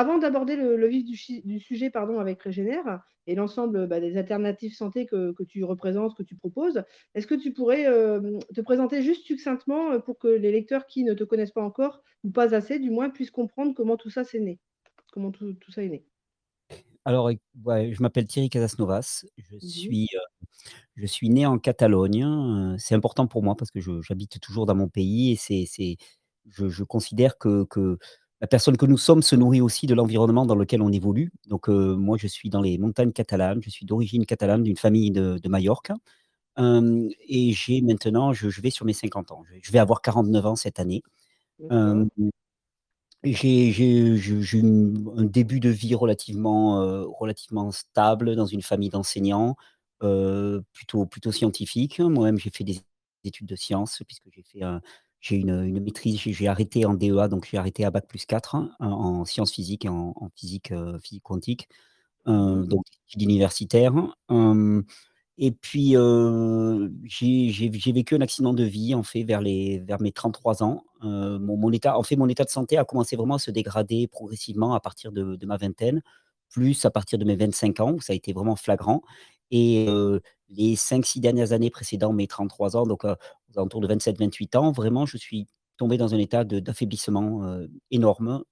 avant d'aborder le le vif du sujet, pardon, avec Régénère et l'ensemble, bah, des alternatives santé que que tu représentes, que tu proposes, est-ce que tu pourrais, hem, te présenter juste succinctement, heu, pour que les lecteurs qui ne te connaissent pas encore, ou pas assez du moins, puissent comprendre comment tout ça c'est né? Comment tout tout ça est né? Alors ouais, je m'appelle Thierry Casasnovas, je Mmh mh. suis, heu, je suis né en Catalogne, c'est important pour moi parce que j'habite toujours dans mon pays et c'est je je considère que que la personne que nous sommes se nourrit aussi de l'environnement dans lequel on évolue. Donc heu, moi je suis dans les montagnes catalanes, je suis d'origine catalane, d'une famille de de Majorque, et j'ai maintenant je je vais sur mes 50 ans. Je vais avoir 49 ans cette année. J'ai eu un début de vie relativement, heu, relativement stable dans une famille d'enseignants, heu, plutôt plutôt scientifique. Moi-même, j'ai fait des études de sciences puisque j'ai fait un j'ai une, une maîtrise, j'ai arrêté en DEA, donc j'ai arrêté à bac+4 en en sciences physiques et en en physique, heu, physique quantique, mh. donc études universitaires. Hem et puis, j'ai vécu un accident de vie, en fait, vers les vers mes 33 ans. Mon mon état en fait, mon état de santé a commencé vraiment à se dégrader progressivement à partir de de ma vingtaine, plus à partir de mes 25 ans où ça a été vraiment flagrant et les 5-6 dernières années précédant mes 33 ans, donc aux alentours de 27-28 ans, vraiment, je suis tombé dans un état d'affaiblissement, énorme,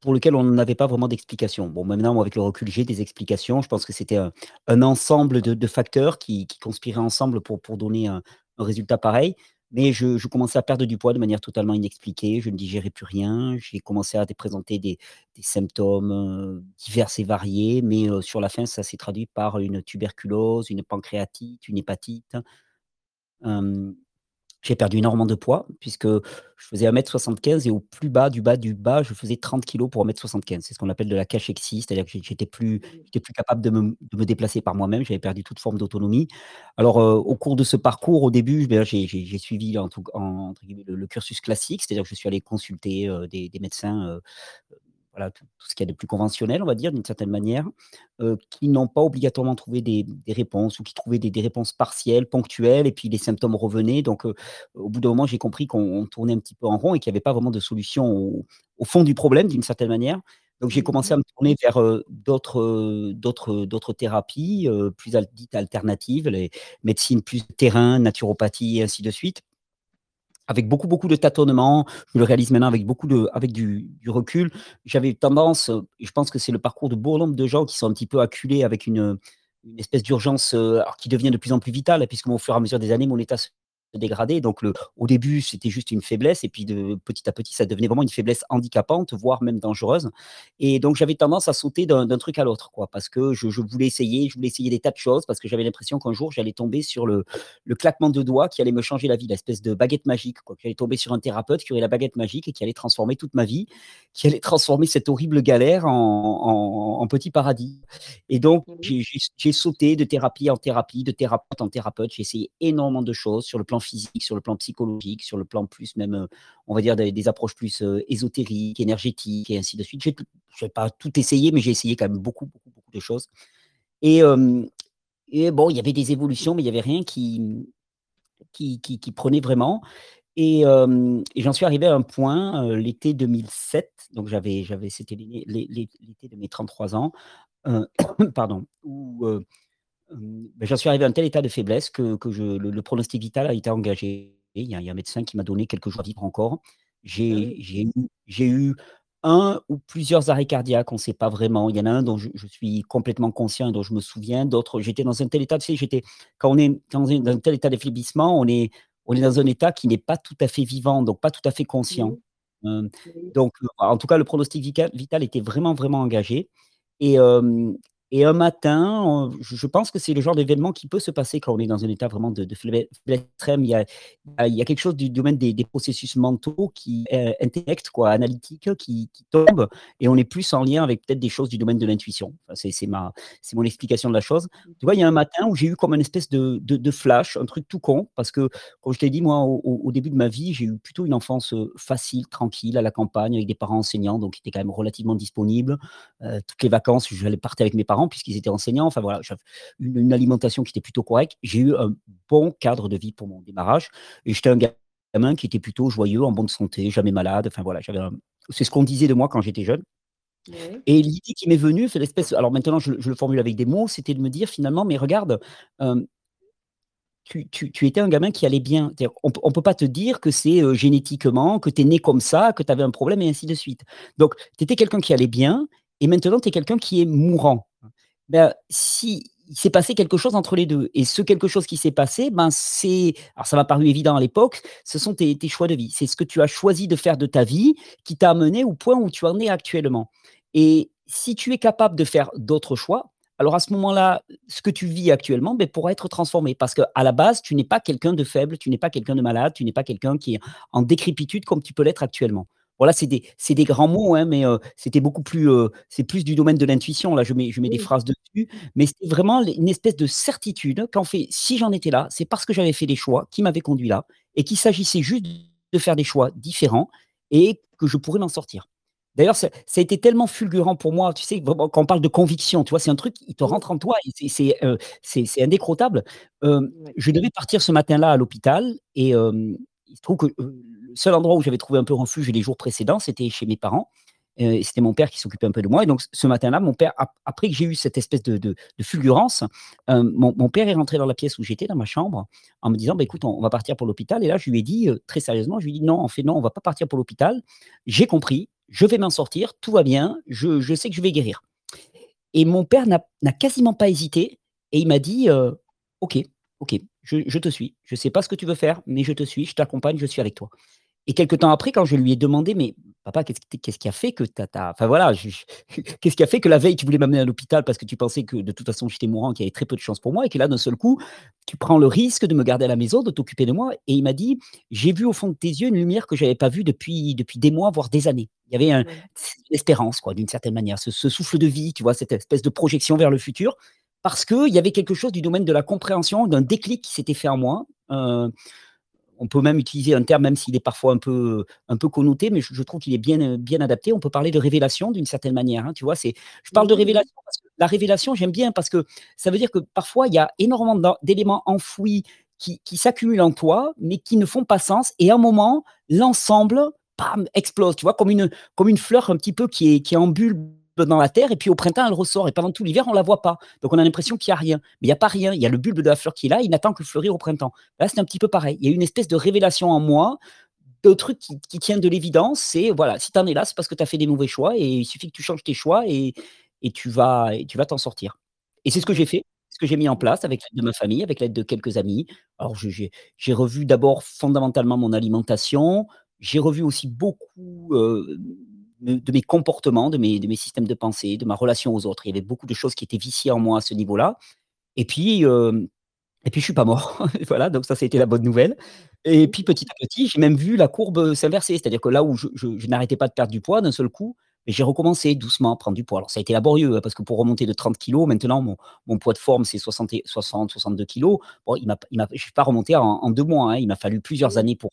pour lequel on n'avait pas vraiment d'explication. Bon, maintenant, avec le recul, j'ai des explications. Je pense que c'était un ensemble de facteurs qui conspiraient ensemble pour pour donner un résultat pareil. Mais je commençais à perdre du poids de manière totalement inexpliquée, je ne digérais plus rien, j'ai commencé à présenter des symptômes, heu, divers et variés, mais heu, sur la fin, ça s'est traduit par une tuberculose, une pancréatite, une hépatite. J'ai perdu énormément de poids puisque je faisais 1 m 75 et au plus bas du bas du bas, je faisais 30 kilogrammes pour 1 m 75. C'est ce qu'on appelle de la cachexie, c'est-à-dire que j'é j'étais plus plus capable de me de me déplacer par moi-même, j'avais perdu toute forme d'autonomie. Alors, heu, au cours de ce parcours, au début, ben, j'ai suivi en tout en entre guillemets «le le cursus classique», c'est-à-dire que je suis allé consulter, heu, des des médecins, heu, voilà, tout tout ce qu'il y a de plus conventionnel, on va dire, d'une certaine manière, heu, qui n'ont pas obligatoirement trouvé des des réponses ou qui trouvaient des des réponses partielles, ponctuelles et puis les symptômes revenaient. Donc heu, au bout d'un moment, j'ai compris qu'on on tournait un petit peu en rond et qu'il y avait pas vraiment de solution au au fond du problème, d'une certaine manière. Donc j'ai Mmh commencé mh. à me tourner vers, heu, d'autres, d'autres, thérapies, plus dites alternatives, les médecines plus terrain, naturopathie et ainsi de suite. Avec beaucoup, beaucoup de tâtonnements, je le réalise maintenant avec beaucoup de avec du recul. J'avais tendance, je pense que c'est le parcours de bon nombre de gens qui sont un petit peu acculés avec une, espèce d'urgence, alors qui devient de plus en plus vitale puisque au fur et à mesure des années, mon état se dégradait. Donc le au début, c'était juste une faiblesse et puis de petit à petit, ça devenait vraiment une faiblesse handicapante, voire même dangereuse et donc j'avais tendance à sauter d'un truc à l'autre, quoi, parce que je je voulais essayer je voulais essayer des tas de choses parce que j'avais l'impression qu'un jour, j'allais tomber sur le le claquement de doigts qui allait me changer la vie, l'espèce de baguette magique, quoi. J'allais tomber sur un thérapeute qui aurait la baguette magique et qui allait transformer toute ma vie, qui allait transformer cette horrible galère en en en petit paradis et donc Mmh mh. j'ai j'ai j'ai sauté de thérapie en thérapie, de thérapeute en thérapeute. J'ai essayé énormément de choses sur le plan physique, sur le plan psychologique, sur le plan plus même, heu, on va dire des approches plus, heu, ésotériques, énergétiques et ainsi de suite. Tout j'ai pas tout essayé, mais j'ai essayé quand même beaucoup, beaucoup, beaucoup de choses. Et hem et bon, il y avait des évolutions, mais il y avait rien qui, qui qui prenait vraiment. Et et j'en suis arrivé à un point, l'été 2007, donc j'avais j'avais c'était l'é l'é l'é l'été de mes 33 ans, pardon, où, j'en suis arrivé à un tel état de faiblesse que que je le le pronostic vital a été engagé. Il y a il y a un médecin qui m'a donné quelques jours à vivre encore. Ah J'ai eu 1 ou plusieurs arrêts cardiaques, on sait pas vraiment. Il y en a un dont je je suis complètement conscient et dont je me souviens, d'autres j'étais dans un tel état, tu sais, j'étais quand on est dans un dans un tel état d'affaiblissement, on est on est dans un état qui n'est pas tout à fait vivant, donc pas tout à fait conscient. Oui. donc heu, en tout cas, le pronostic vital était vraiment, vraiment engagé et hem et un matin, je pense que c'est le genre d'événement qui peut se passer quand on est dans un état vraiment de de faiblesse extrême. Il y a il y a quelque chose du domaine des des processus mentaux qui, heu, intellect quoi, analytique, qui qui tombe et on est plus en lien avec peut-être des choses du domaine de l'intuition. Enfin, c'est c'est ma c'est mon explication de la chose. Mmh Tu vois, il y a un matin où j'ai eu comme un espèce de de de flash, un truc tout con parce que, comme je t'ai dit, moi, au début de ma vie, j'ai eu plutôt une enfance, heu, facile, tranquille, à la campagne, avec des parents enseignants, donc qui étaient quand même relativement disponibles. Heu, toutes les vacances, j'allais partais avec mes parents puisqu'ils étaient enseignants. Enfin voilà, une une alimentation qui était plutôt correcte. J'ai eu un bon cadre de vie pour mon démarrage et j'étais un gamin qui était plutôt joyeux, en bonne santé, jamais malade. Enfin voilà, j'avais un C'est ce qu'on disait de moi quand j'étais jeune. Et l'idée qui m'est venue, c'est l'espèce alors maintenant je je le formule avec des mots, c'était de me dire finalement: «Mais regarde, hem, tu tu tu étais un gamin qui allait bien». On on peut pas te dire que c'est, heu, génétiquement, que tu es né comme ça, que tu avais un problème et ainsi de suite. Donc tu étais quelqu'un qui allait bien et maintenant tu es quelqu'un qui est mourant. Ben, si s'est passé quelque chose entre les 2 et ce quelque chose qui s'est passé, ben, c'est alors ça m'a paru évident à l'époque, ce sont tes choix de vie. C'est ce que tu as choisi de faire de ta vie qui t'a amené au point où tu en es actuellement et si tu es capable de faire d'autres choix, alors à ce moment-là, ce que tu vis actuellement, beh, pourra être transformé parce qu'à la base, tu n'es pas quelqu'un de faible, tu n'es pas quelqu'un de malade, tu n'es pas quelqu'un qui est en décrépitude comme tu peux l'être actuellement. Voilà, c'est des grands mots, hein, mais heu, c'était beaucoup plus, heu, c'est plus du domaine de l'intuition, là, je mets je mets des phrases dessus, mais c'est vraiment une espèce de certitude qu'en fait, si j'en étais là, c'est parce que j'avais fait des choix qui m'avaient conduit là et qu'il s'agissait juste de faire des choix différents et que je pourrais m'en sortir. D'ailleurs, ça ça a été tellement fulgurant pour moi, tu sais, quand on parle de conviction, tu vois? C'est un truc, il te rentre en toi et c'est c'est indécrottable. Ouais. je devais partir ce matin-là à l'hôpital et hem, il se trouve que, le seul endroit où j'avais trouvé un peu refuge les jours précédents, c'était chez mes parents, c'était mon père qui s'occupait un peu de moi. Et donc ce matin-là, mon père, ap après que j'ai eu cette espèce de fulgurance, mon père est rentré dans la pièce où j'étais, dans ma chambre, en me disant: «Bah, écoute, on va partir pour l'hôpital» et là, je lui ai dit, très sérieusement, je lui ai dit: «Non, en fait, non, on va pas partir pour l'hôpital. J'ai compris, je vais m'en sortir, tout va bien, je je sais que je vais guérir» et mon père n'a quasiment pas hésité et il m'a dit, «OK, OK, je je te suis. Je sais pas ce que tu veux faire, mais je te suis, je t'accompagne, je suis avec toi». Et quelque temps après, quand je lui ai demandé: «Mais papa, qu'est-ce qui a fait que tu enfin voilà, je je qu'est-ce qui a fait que la veille, tu voulais m'amener à l'hôpital parce que tu pensais que de toute façon j'étais mourant, qu'il y avait très peu de chances pour moi et que là, d'un seul coup, tu prends le risque de me garder à la maison, de t'occuper de moi?» et il m'a dit: «J'ai vu au fond de tes yeux une lumière que j'avais pas vue depuis depuis des mois, voire des années». Il y avait un Ouais. l'espérance quoi, d'une certaine manière, ce ce souffle de vie, tu vois? Cette espèce de projection vers le futur, parce qu'il y avait quelque chose du domaine de la compréhension, d'un déclic qui s'était fait en moi, heu on peut même utiliser un terme, même s'il est parfois un peu un peu connoté, mais je je trouve qu'il est bien, bien adapté. On peut parler de révélation d'une certaine manière, hein, tu vois? C'est je parle de révélation parce que la révélation, j'aime bien parce que ça veut dire que parfois il y a énormément d'éléments enfouis qui qui s'accumulent en toi, mais qui ne font pas sens et à un moment, l'ensemble, bam, explose, tu vois? Comme une comme une fleur un petit peu qui est qui est en bulbe dans la terre et puis au printemps, elle ressort et pendant tout l'hiver, on la voit pas. Donc on a l'impression qu'il y a rien. Mais il y a pas rien, il y a le bulbe de la fleur qui est là, il n'attend que fleurir au printemps. Là, c'est un petit peu pareil. Il y a une espèce de révélation en moi, de trucs qui qui tient de l'évidence. C'est voilà, si tu en es là, c'est parce que tu as fait des mauvais choix et il suffit que tu changes tes choix et tu vas et tu vas t'en sortir. Et c'est ce que j'ai fait, ce que j'ai mis en place avec l'aide de ma famille, avec l'aide de quelques amis. Alors j'ai revu d'abord fondamentalement mon alimentation, j'ai revu aussi beaucoup, heu, de mes comportements, de mes de mes systèmes de pensée, de ma relation aux autres. Il y avait beaucoup de choses qui étaient viciées en moi à ce niveau-là. Et puis, hem et puis je suis pas mort. Voilà, donc ça, été la bonne nouvelle. Et puis petit à petit, j'ai même vu la courbe, s'inverser. C'est-à-dire que là où je je je n'arrêtais pas de perdre du poids, d'un seul coup, j'ai recommencé doucement à prendre du poids. Alors ça a été laborieux, hein, parce que pour remonter de 30 kilogrammes, maintenant mon mon poids de forme, c'est soixante et 60-62 kilogrammes. Bon, il m'a je suis pas remonté en en 2 mois, hein, il m'a fallu plusieurs Oui. années pour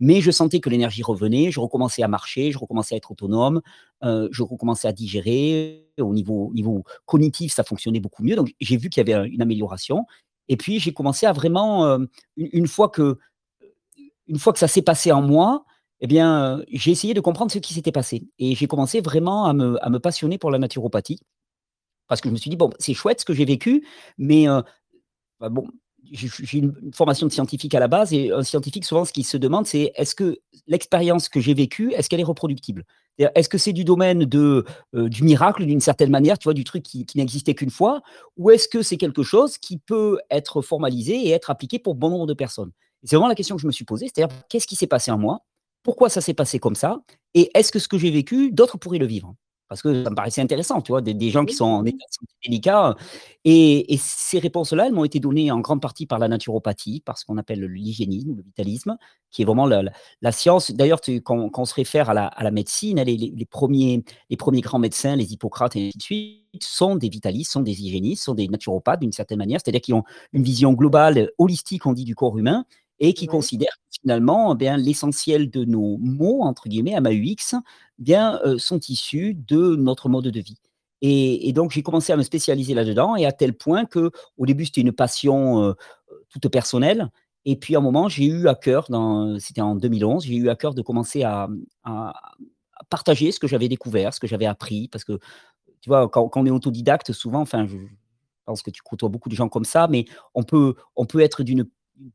mais je sentais que l'énergie revenait, je recommençais à marcher, je recommençais à être autonome, heu, je recommençais à digérer. Au niveau au niveau cognitif, ça fonctionnait beaucoup mieux, donc j'ai vu qu'il y avait, une amélioration et puis j'ai commencé à vraiment, hem, une fois que une fois que ça s'est passé en moi, et bien, heu, j'ai essayé de comprendre ce qui s'était passé et j'ai commencé vraiment à me passionner pour la naturopathie. Parce que je me suis dit: «Bon, c'est chouette ce que j'ai vécu, mais bah, bon, j'ai une formation de scientifique à la base et un scientifique souvent ce qu'il se demande c'est: «Est-ce que l'expérience que j'ai vécue, est-ce qu'elle est reproductible?» est-ce que c'est du domaine de, heu, du miracle d'une certaine manière, tu vois? Du truc qui n'existait qu'une fois? Ou est-ce que c'est quelque chose qui peut être formalisé et être appliqué pour bon nombre de personnes? C'est vraiment la question que je me suis posée, c'est-à-dire: «Qu'est-ce qui s'est passé en moi? Pourquoi ça s'est passé comme ça? Et est-ce que ce que j'ai vécu, d'autres pourraient le vivre?» Parce que ça me paraissait intéressant, tu vois? Des des gens qui sont en état de santé délicat, et et ces réponses-là, elles m'ont été données en grande partie par la naturopathie, par ce qu'on appelle l'hygiénisme, le vitalisme, qui est vraiment la la la science d'ailleurs quand quand on se réfère à la à la médecine, hein, les les les 1ers les 1ers grands médecins, les Hippocrates et ainsi de suite, sont des vitalistes, sont des hygiénistes, sont des naturopathes d'une certaine manière. C'est-à-dire qu'ils ont une vision globale, holistique, on dit, du corps humain et qui Ouais. considèrent finalement, eh bien, l'essentiel de nos maux, entre guillemets, M-A-U-X, bien, sont issus de notre mode de vie. Et donc j'ai commencé à me spécialiser là-dedans et à tel point qu'au début, c'était une passion, toute personnelle et puis à un moment, j'ai eu à cœur c'était en 2011, j'ai eu à cœur de commencer à, à partager ce que j'avais découvert, ce que j'avais appris, parce que tu vois, quand, on est autodidacte, souvent, enfin, je, pense que tu côtoies beaucoup de gens comme ça, mais on peut, on peut être d'une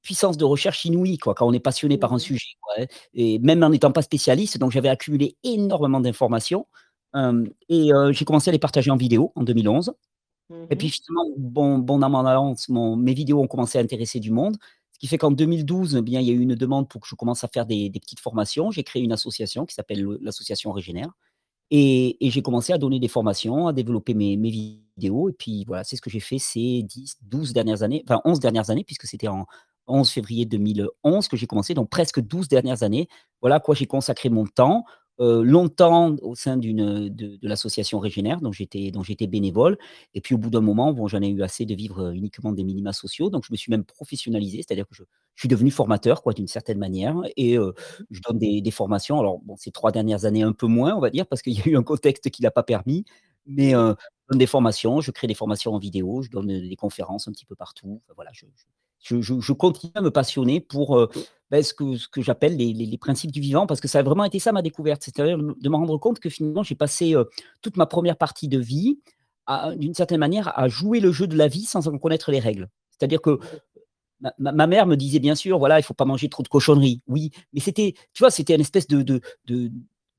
puissance de recherche inouïe quoi, quand on est passionné par un mmh sujet. Quoi, hein. et même en n'étant pas spécialiste, donc j'avais accumulé énormément d'informations. et j'ai commencé à les partager en vidéo en 2011. Et puis finalement, bon, bon dans mon alliance, mes vidéos ont commencé à intéresser du monde. Ce qui fait qu'en 2012, eh bien, il y a eu une demande pour que je commence à faire des, des petites formations. J'ai créé une association qui s'appelle l'association Régénère. Et, j'ai commencé à donner des formations, à développer mes, vidéos. Et puis voilà, c'est ce que j'ai fait ces 10, 12 dernières années, enfin 11 dernières années, puisque c'était en 11 février 2011 que j'ai commencé, donc presque 12 dernières années. Voilà à quoi j'ai consacré mon temps. Euh, longtemps au sein d'une de, l'association Régénère, dont j'étais j'étais bénévole. Et puis au bout d'un moment, bon, j'en ai eu assez de vivre euh, uniquement des minima sociaux, donc je me suis même professionnalisé, c'est-à-dire que je, suis devenu formateur, quoi, d'une certaine manière, et euh, je donne des, formations. Alors bon, ces trois dernières années un peu moins, on va dire, parce qu'il y a eu un contexte qui l'a pas permis, mais je donne des formations, je crée des formations en vidéo, je donne des conférences un petit peu partout. voilà, je, continue à me passionner pour euh, ben, ce que, j'appelle les, principes du vivant, parce que ça a vraiment été ça ma découverte, c'est-à-dire de me rendre compte que finalement j'ai passé euh, toute ma première partie de vie, d'une certaine manière, à jouer le jeu de la vie sans en connaître les règles. C'est-à-dire que ma, mère me disait bien sûr, voilà, il faut pas manger trop de cochonneries, oui, mais c'était, tu vois, c'était une espèce de,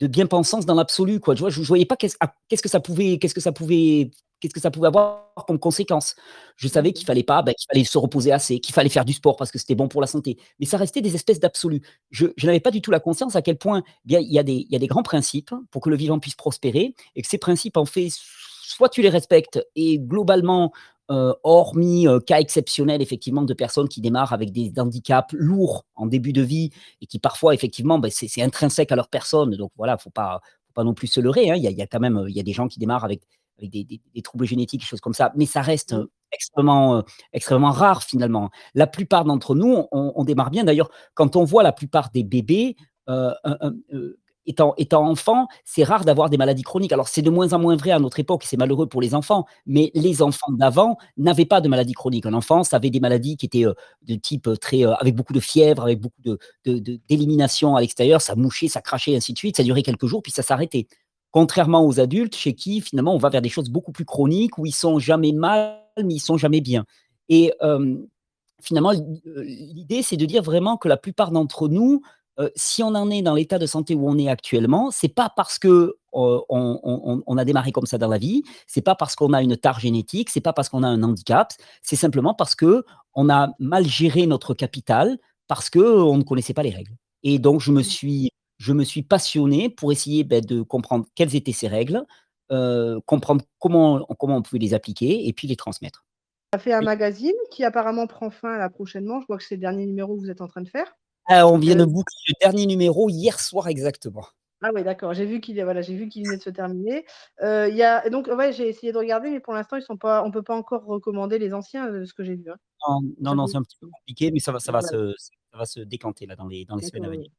bien-pensance dans l'absolu, quoi. Je, ne voyais pas qu'est-ce que ça pouvait, qu'est-ce que ça pouvait qu'est-ce que ça pouvait avoir comme conséquence? Je savais qu'il fallait pas, ben, qu'il fallait se reposer assez, qu'il fallait faire du sport parce que c'était bon pour la santé. Mais ça restait des espèces d'absolus. Je, n'avais pas du tout la conscience à quel point bien il y, a des, il y a des grands principes pour que le vivant puisse prospérer et que ces principes, en fait, soit tu les respectes et globalement, euh, hormis euh, cas exceptionnels effectivement de personnes qui démarrent avec des handicaps lourds en début de vie et qui parfois effectivement ben, c'est intrinsèque à leur personne. Donc voilà, faut pas faut pas non plus se leurrer. Hein. Il, y a, il y a quand même il y a des gens qui démarrent avec avec des, troubles génétiques, des choses comme ça, mais ça reste mmh. extrêmement, extrêmement rare finalement. La plupart d'entre nous, on, démarre bien. D'ailleurs, quand on voit la plupart des bébés, étant, étant enfant, c'est rare d'avoir des maladies chroniques. Alors, c'est de moins en moins vrai à notre époque, c'est malheureux pour les enfants, mais les enfants d'avant n'avaient pas de maladies chroniques. En enfance avait des maladies qui étaient de type très. avec beaucoup de fièvre, avec beaucoup d'élimination de, de, à l'extérieur, ça mouchait, ça crachait, ainsi de suite. Ça durait quelques jours, puis ça s'arrêtait. Contrairement aux adultes, chez qui finalement on va vers des choses beaucoup plus chroniques, où ils sont jamais mal, mais ils sont jamais bien. Et finalement, l'idée, c'est de dire vraiment que la plupart d'entre nous, si on en est dans l'état de santé où on est actuellement, c'est pas parce que on, a démarré comme ça dans la vie, c'est pas parce qu'on a une tare génétique, c'est pas parce qu'on a un handicap, c'est simplement parce que on a mal géré notre capital, parce que on ne connaissait pas les règles. Et donc, je me mmh. suis je me suis passionné pour essayer ben, de comprendre quelles étaient ces règles, euh, comprendre comment, comment on pouvait les appliquer et puis les transmettre. As fait un magazine qui apparemment prend fin là prochainement. Je vois que c'est le dernier numéro que vous êtes en train de faire. Ah, on vient de euh, boucler le dernier numéro hier soir exactement. Ah oui, d'accord. J'ai vu qu'il voilà, j'ai vu qu'il venait de se terminer. Euh, y a, donc ouais, j'ai essayé de regarder, mais pour l'instant, ils sont pas. On peut pas encore recommander les anciens, de ce que j'ai vu. Hein. Non, non, c'est un petit peu compliqué, mais ça va, ça va, se, ça va se décanter là dans les, dans les semaines à venir.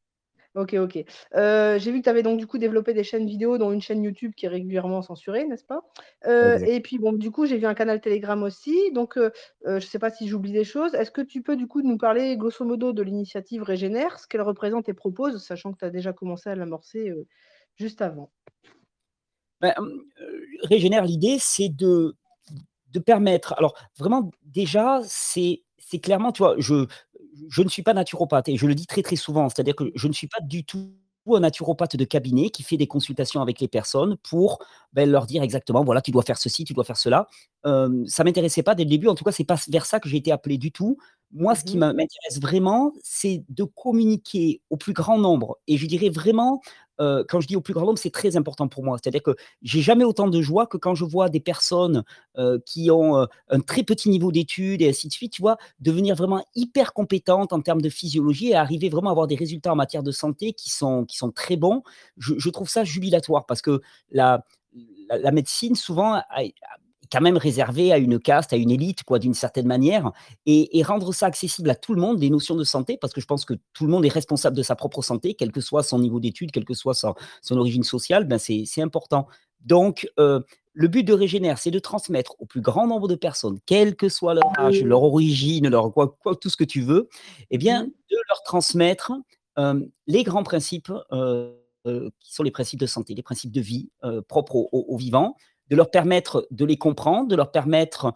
OK, OK. Euh, j'ai vu que tu avais donc du coup développé des chaînes vidéo, dont une chaîne YouTube qui est régulièrement censurée, n'est-ce pas? Euh, et puis bon, du coup, j'ai vu un canal Telegram aussi. Donc, euh, je ne sais pas si j'oublie des choses. Est-ce que tu peux du coup nous parler grosso modo de l'initiative Régénère, ce qu'elle représente et propose, sachant que tu as déjà commencé à l'amorcer, juste avant? Ben, Régénère, l'idée, c'est de de permettre alors vraiment déjà, c'est c'est clairement, tu vois, je je ne suis pas naturopathe et je le dis très très souvent, c'est-à-dire que je ne suis pas du tout un naturopathe de cabinet qui fait des consultations avec les personnes pour ben, leur dire exactement, voilà, tu dois faire ceci, tu dois faire cela. Euh, ça m'intéressait pas dès le début, en tout cas, c'est pas vers ça que j'ai été appelé du tout. Moi, ce qui mmh m'intéresse vraiment, c'est de communiquer au plus grand nombre. Et je dirais vraiment, euh, quand je dis au plus grand nombre, c'est très important pour moi. C'est-à-dire que j'ai jamais autant de joie que quand je vois des personnes euh, qui ont euh, un très petit niveau d'études et ainsi de suite, tu vois, devenir vraiment hyper compétentes en termes de physiologie et arriver vraiment à avoir des résultats en matière de santé qui sont, qui sont très bons. Je, trouve ça jubilatoire parce que la, la, médecine, souvent, quand même réservé à une caste, à une élite, quoi, d'une certaine manière, et, rendre ça accessible à tout le monde, des notions de santé, parce que je pense que tout le monde est responsable de sa propre santé, quel que soit son niveau d'études, quelle que soit son, origine sociale, ben c'est important. Donc, euh, le but de Régénère, c'est de transmettre au plus grand nombre de personnes, quel que soit leur âge, leur origine, leur quoi, quoi tout ce que tu veux, eh bien, mmh de leur transmettre euh, les grands principes euh, qui sont les principes de santé, les principes de vie propres aux, vivants, de leur permettre de les comprendre, de leur permettre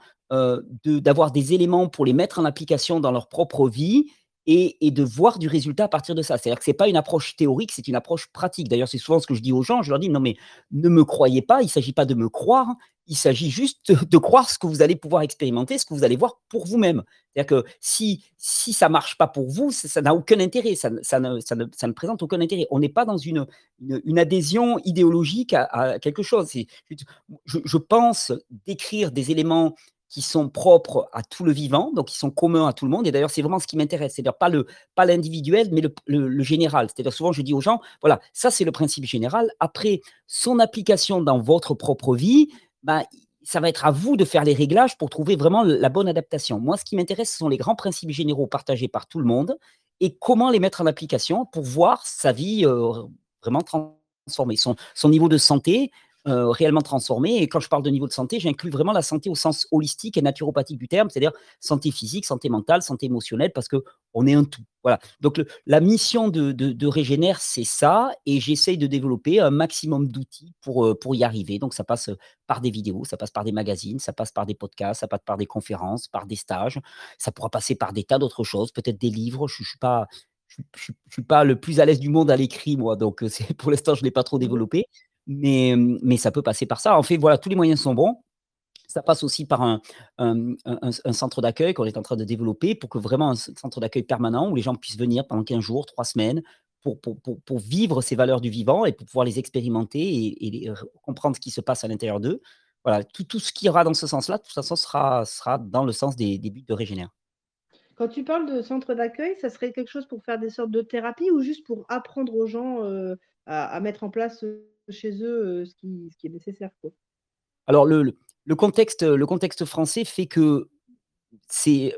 d'avoir des éléments pour les mettre en application dans leur propre vie et, de voir du résultat à partir de ça. C'est-à-dire que ce n'est pas une approche théorique, c'est une approche pratique. D'ailleurs, c'est souvent ce que je dis aux gens. Je leur dis, non, mais ne me croyez pas, il ne s'agit pas de me croire, il s'agit juste de croire ce que vous allez pouvoir expérimenter, ce que vous allez voir pour vous-même. C'est-à-dire que si, si ça ne marche pas pour vous, ça n'a aucun intérêt, ça, ça, ne, ça, ne, ça, ne, présente aucun intérêt. On n'est pas dans une, une, adhésion idéologique à, quelque chose. Je, je pense décrire des éléments qui sont propres à tout le vivant, donc qui sont communs à tout le monde. Et d'ailleurs, c'est vraiment ce qui m'intéresse, c'est-à-dire pas le pas l'individuel, mais le, le, général. C'est-à-dire souvent, je dis aux gens, voilà, ça c'est le principe général. Après, son application dans votre propre vie, ben, ça va être à vous de faire les réglages pour trouver vraiment la bonne adaptation. Moi, ce qui m'intéresse, ce sont les grands principes généraux partagés par tout le monde et comment les mettre en application pour voir sa vie euh, vraiment transformée, son, son niveau de santé, euh, réellement transformé. Et quand je parle de niveau de santé, j'inclus vraiment la santé au sens holistique et naturopathique du terme, c'est-à-dire santé physique, santé mentale, santé émotionnelle, parce que on est un tout. Voilà. Donc la mission de, de, Régénère, c'est ça, et j'essaye de développer un maximum d'outils pour, euh, pour y arriver. Donc ça passe par des vidéos, ça passe par des magazines, ça passe par des podcasts, ça passe par des conférences, par des stages, ça pourra passer par des tas d'autres choses, peut-être des livres. Je ne suis pas je ne suis pas le plus à l'aise du monde à l'écrit, moi, donc pour l'instant, je ne l'ai pas trop mmh développé mais, ça peut passer par ça. En fait, voilà, tous les moyens sont bons. Ça passe aussi par un, centre d'accueil qu'on est en train de développer pour que vraiment un centre d'accueil permanent où les gens puissent venir pendant 15 jours, 3 semaines pour, vivre ces valeurs du vivant et pour pouvoir les expérimenter et, et comprendre ce qui se passe à l'intérieur d'eux. Voilà, tout, tout, ce qui ira dans ce sens-là, toute façon, sera, sera dans le sens des, buts de Régénère. Quand tu parles de centre d'accueil, ça serait quelque chose pour faire des sortes de thérapies ou juste pour apprendre aux gens euh, à, mettre en place chez eux ce qui, ce, qui, est nécessaire. Quoi. Alors, le, le, contexte, le contexte français fait que c'est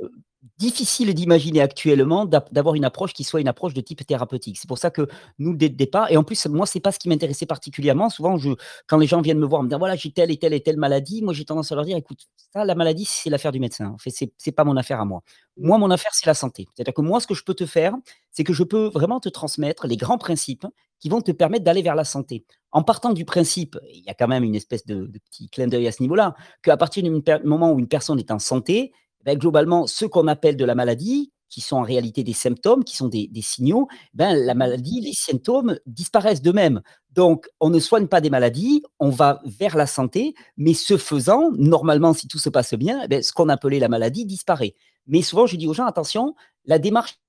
difficile d'imaginer actuellement d'avoir une approche qui soit une approche de type thérapeutique. C'est pour ça que nous, dès le départ, et en plus, moi, c'est pas ce qui m'intéressait particulièrement. Souvent, je, quand les gens viennent me voir, me dire voilà, j'ai telle et telle et telle maladie, moi, j'ai tendance à leur dire écoute, ça, la maladie, c'est l'affaire du médecin. En fait, c'est, pas mon affaire à moi. Mmh. Moi, mon affaire, c'est la santé. C'est-à-dire que moi, ce que je peux te faire, c'est que je peux vraiment te transmettre les grands principes qui vont te permettre d'aller vers la santé. En partant du principe, il y a quand même une espèce de, petit clin d'œil à ce niveau-là, qu'à partir du moment où une personne est en santé, ben, globalement, ce qu'on appelle de la maladie, qui sont en réalité des symptômes, qui sont des, signaux, ben, la maladie, les symptômes disparaissent d'eux-mêmes. Donc, on ne soigne pas des maladies, on va vers la santé, mais ce faisant, normalement, si tout se passe bien, ben, ce qu'on appelait la maladie disparaît. Mais souvent, je dis aux gens, attention, la démarche...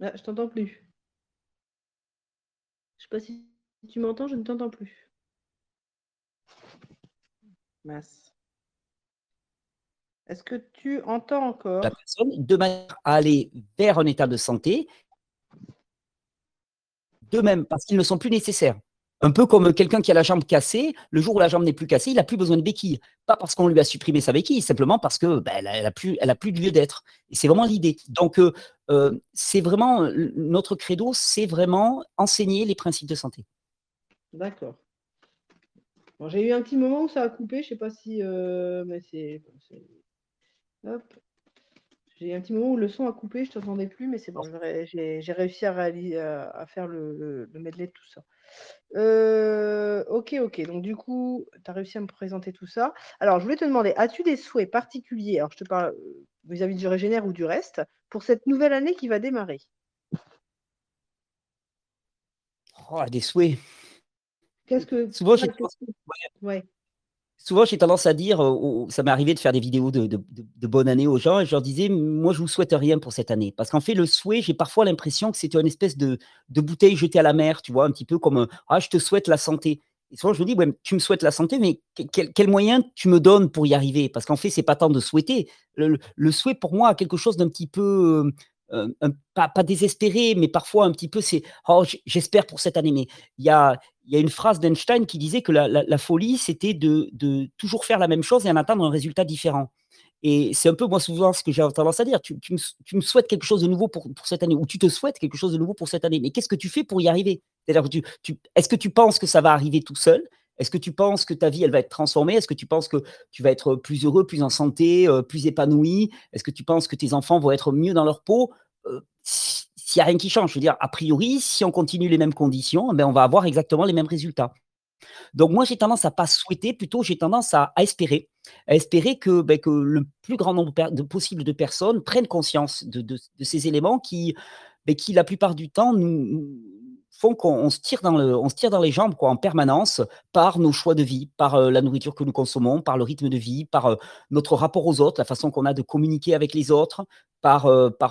Ah, je t'entends plus. Je ne sais pas si tu m'entends, je ne t'entends plus. Masse. Est-ce que tu entends encore? La personne, de manière à aller vers un état de santé, de même, parce qu'ils ne sont plus nécessaires. Un peu comme quelqu'un qui a la jambe cassée, le jour où la jambe n'est plus cassée, il n'a plus besoin de béquille. Pas parce qu'on lui a supprimé sa béquille, simplement parce que ben, elle n'a plus, elle a plus de lieu d'être. Et c'est vraiment l'idée. Donc, euh, euh, c'est vraiment notre credo, c'est vraiment enseigner les principes de santé. D'accord. j'ai eu un petit moment où ça a coupé, je ne sais pas si, euh, mais c'est j'ai un petit moment où le son a coupé, je ne t'entendais plus, mais c'est bon, j'ai réussi à, à, faire le, medley de tout ça. Euh, ok, ok. Donc, du coup, tu as réussi à me présenter tout ça. Alors, je voulais te demander, as-tu des souhaits particuliers Alors, je te parle euh, vis-à-vis du Régénère ou du reste, pour cette nouvelle année qui va démarrer? Oh, Des souhaits. Qu'est-ce que. Souvent, j'ai. Ouais souvent, j'ai tendance à dire, euh, ça m'est arrivé de faire des vidéos de, bonne année aux gens, et je leur disais, moi, je vous souhaite rien pour cette année. Parce qu'en fait, le souhait, j'ai parfois l'impression que c'est une espèce de, bouteille jetée à la mer, tu vois, un petit peu comme, ah, je te souhaite la santé. Et souvent, je me dis, ouais, tu me souhaites la santé, mais quel, moyen tu me donnes pour y arriver? Parce qu'en fait, c'est pas tant de souhaiter. Le, le, souhait, pour moi, a quelque chose d'un petit peu euh, pas, désespéré, mais parfois un petit peu, c'est oh, j'espère pour cette année. Mais il y a, y a une phrase d'Einstein qui disait que la, la, folie, c'était de, de, toujours faire la même chose et en attendre un résultat différent. Et c'est un peu, moi, souvent, ce que j'ai tendance à dire. Tu, tu, me, tu, me, souhaites quelque chose de nouveau pour, pour, cette année, ou tu te souhaites quelque chose de nouveau pour cette année. Mais qu'est-ce que tu fais pour y arriver? C'est-à-dire que tu, est-ce que tu penses que ça va arriver tout seul? Est-ce que tu penses que ta vie, va être transformée? Est-ce que tu penses que tu vas être plus heureux, plus en santé, euh, plus épanoui? Est-ce que tu penses que tes enfants vont être mieux dans leur peau? Euh, s'il y a rien qui change. Je veux dire, a priori, si on continue les mêmes conditions, ben, on va avoir exactement les mêmes résultats. Donc moi, j'ai tendance à pas souhaiter, plutôt j'ai tendance à espérer. À espérer que, beh, que le plus grand nombre possible de personnes prennent conscience de ces éléments qui, beh, qui la plupart du temps nous font qu'on on se tire dans on se tire dans les jambes en permanence par nos choix de vie, par, heu, la nourriture que nous consommons, par le rythme de vie, par, heu, notre rapport aux autres, la façon qu'on a de communiquer avec les autres, par,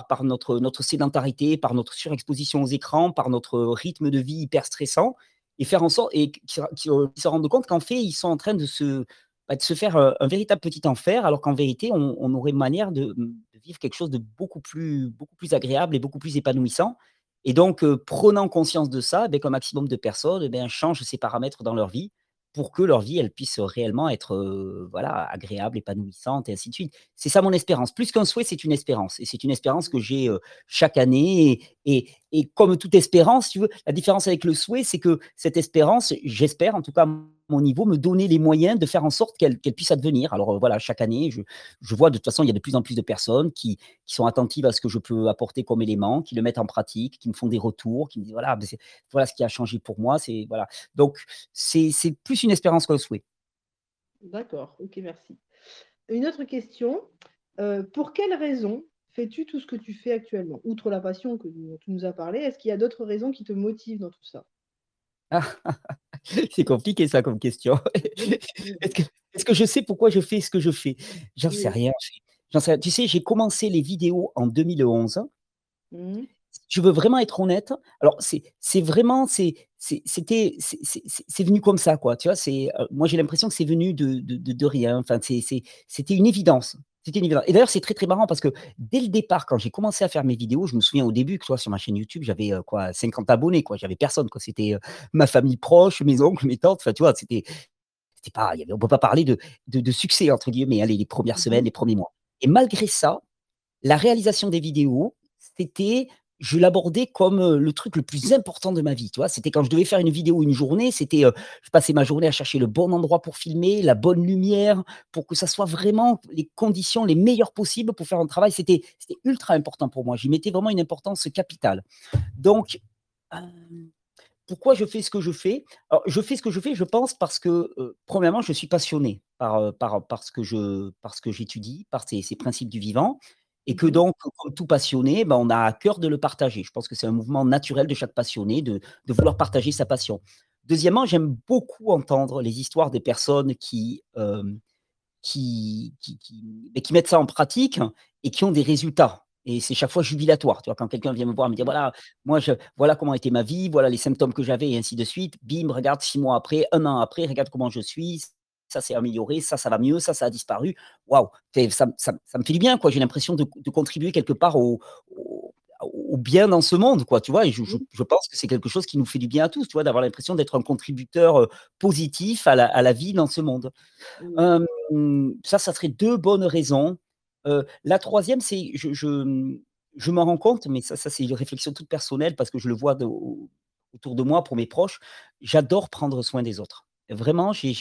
par notre sédentarité, par notre surexposition aux écrans, par notre rythme de vie hyper stressant et faire en sorte et qui qui, heu, qui se rendent compte qu'en fait, ils sont en train de se bah, faire, un véritable petit enfer, alors qu'en vérité, on on aurait manière de, vivre quelque chose de beaucoup plus agréable et beaucoup plus épanouissant et donc heu, prenant conscience de ça, beh, qu'un maximum de personnes, eh bien, changent ces paramètres dans leur vie pour que leur vie, elle puisse réellement être, heu, voilà, agréable, épanouissante et ainsi de suite. C'est ça mon espérance. Plus qu'un souhait, c'est une espérance et c'est une espérance que j'ai, heu, chaque année et et et comme toute espérance, tu veux, la différence avec le souhait, c'est que cette espérance, j'espère en tout cas mon niveau, me donner les moyens de faire en sorte qu'elle puisse advenir. Alors, heu, voilà, chaque année, je vois de toute façon, il y a de plus en plus de personnes qui sont attentives à ce que je peux apporter comme élément, qui le mettent en pratique, qui me font des retours, qui me disent: «Voilà, voilà ce qui a changé pour moi», voilà. Donc c'est plus une espérance qu'un souhait. D'accord, OK, merci. Une autre question, heu, pour quelles raisons fais-tu tout ce que tu fais actuellement? Outre la passion que dont tu nous as parlé, est-ce qu'il y a d'autres raisons qui te motivent dans tout ça? C'est compliqué ça comme question. Est-ce que je sais pourquoi je fais ce que je fais? J'en sais Oui. rien, sais. Tu sais, j'ai commencé les vidéos en 2011. Mmh je veux vraiment être honnête, alors c'est vraiment c'était c'est venu comme ça, quoi, tu vois? C'est, heu, moi j'ai l'impression que c'est venu de de de de rien, enfin c'était une évidence. C'était une évidence et d'ailleurs c'est très, très marrant parce que dès le départ, quand j'ai commencé à faire mes vidéos, je me souviens au début que, tu vois, sur ma chaîne YouTube, j'avais, heu, quoi, 50 abonnés, quoi, j'avais personne, quoi. C'était, heu, ma famille proche, mes oncles, mes tantes, enfin, tu vois? C'était c'était pas il y avait on peut pas parler de de de «succès» entre guillemets, allez, les 1res Mmh semaines, les 1ers mois et malgré ça, la réalisation des vidéos, c'était je l'abordais comme, heu, le truc le plus important de ma vie, tu vois? C'était quand je devais faire une vidéo une journée, c'était, heu, je passais ma journée à chercher le bon endroit pour filmer, la bonne lumière, pour que ça soit vraiment les conditions les meilleures possibles pour faire un travail. C'était c'était ultra important pour moi. J'y mettais vraiment une importance capitale. Donc, hem, pourquoi je fais ce que je fais? Alors, je fais ce que je fais, je pense parce que, heu, premièrement, je suis passionné par, par par ce que je par que j'étudie, par ces ces principes du vivant et que Mmh mh. donc, comme tout passionné, bah, on a à cœur de le partager. Je pense que c'est un mouvement naturel de chaque passionné de de vouloir partager sa passion. Deuxièmement, j'aime beaucoup entendre les histoires des personnes qui, qui qui qui, beh, qui mettent ça en pratique et qui ont des résultats et c'est chaque fois jubilatoire. Tu vois? Quand quelqu'un vient me voir, me dire: Mmh. «Voilà, moi je voilà comment était ma vie, voilà les symptômes que j'avais» et ainsi de suite. Bim, regarde 6 mois après, 1 an après, regarde comment je suis, ça s'est amélioré, ça, ça va mieux, ça, ça a disparu. Waouh! Ça me ça me ça me fait du bien, quoi. J'ai l'impression de de contribuer quelque part au au au bien dans ce monde, quoi, tu vois? Et je je Mmh. je pense que c'est quelque chose qui nous fait du bien à tous, tu vois? D'avoir l'impression d'être un contributeur, heu, positif à la à la vie dans ce monde. Ça, ça serait 2 bonnes raisons. Heu, la 3e, c'est je je, je m'en rends compte, mais ça ça c'est une réflexion toute personnelle parce que je le vois de autour de moi pour mes proches, j'adore prendre soin des autres. Vraiment, j'ai